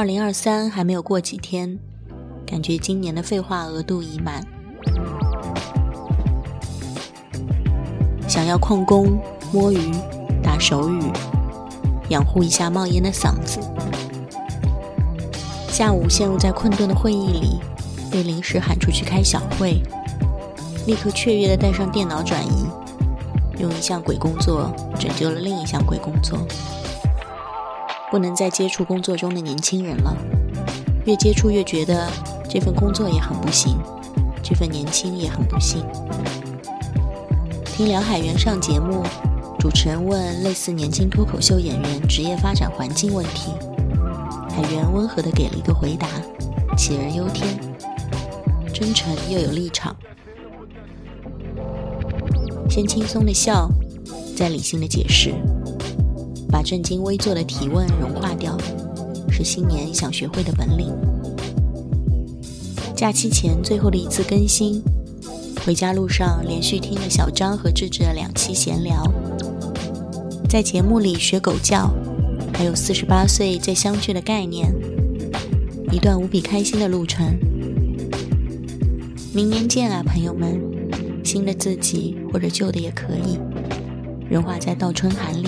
二零二三还没有过几天，感觉今年的废话额度已满。想要旷工、摸鱼、打手语，养护一下冒烟的嗓子。下午陷入在困顿的会议里，被临时喊出去开小会，立刻雀跃地带上电脑转移，用一项鬼工作拯救了另一项鬼工作。不能再接触工作中的年轻人了，越接触越觉得这份工作也很不行，这份年轻也很不幸。听梁海源上节目，主持人问类似年轻脱口秀演员职业发展环境问题，海源温和的给了一个回答：杞人忧天，真诚又有立场。先轻松的笑，再理性的解释。把正襟危坐的提问融化掉，是新年想学会的本领。假期前最后的一次更新，回家路上连续听了小张和智智的两期闲聊，在节目里学狗叫，还有四十八岁再相聚的概念，一段无比开心的路程。明年见啊，朋友们！新的自己或者旧的也可以，融化在倒春寒里。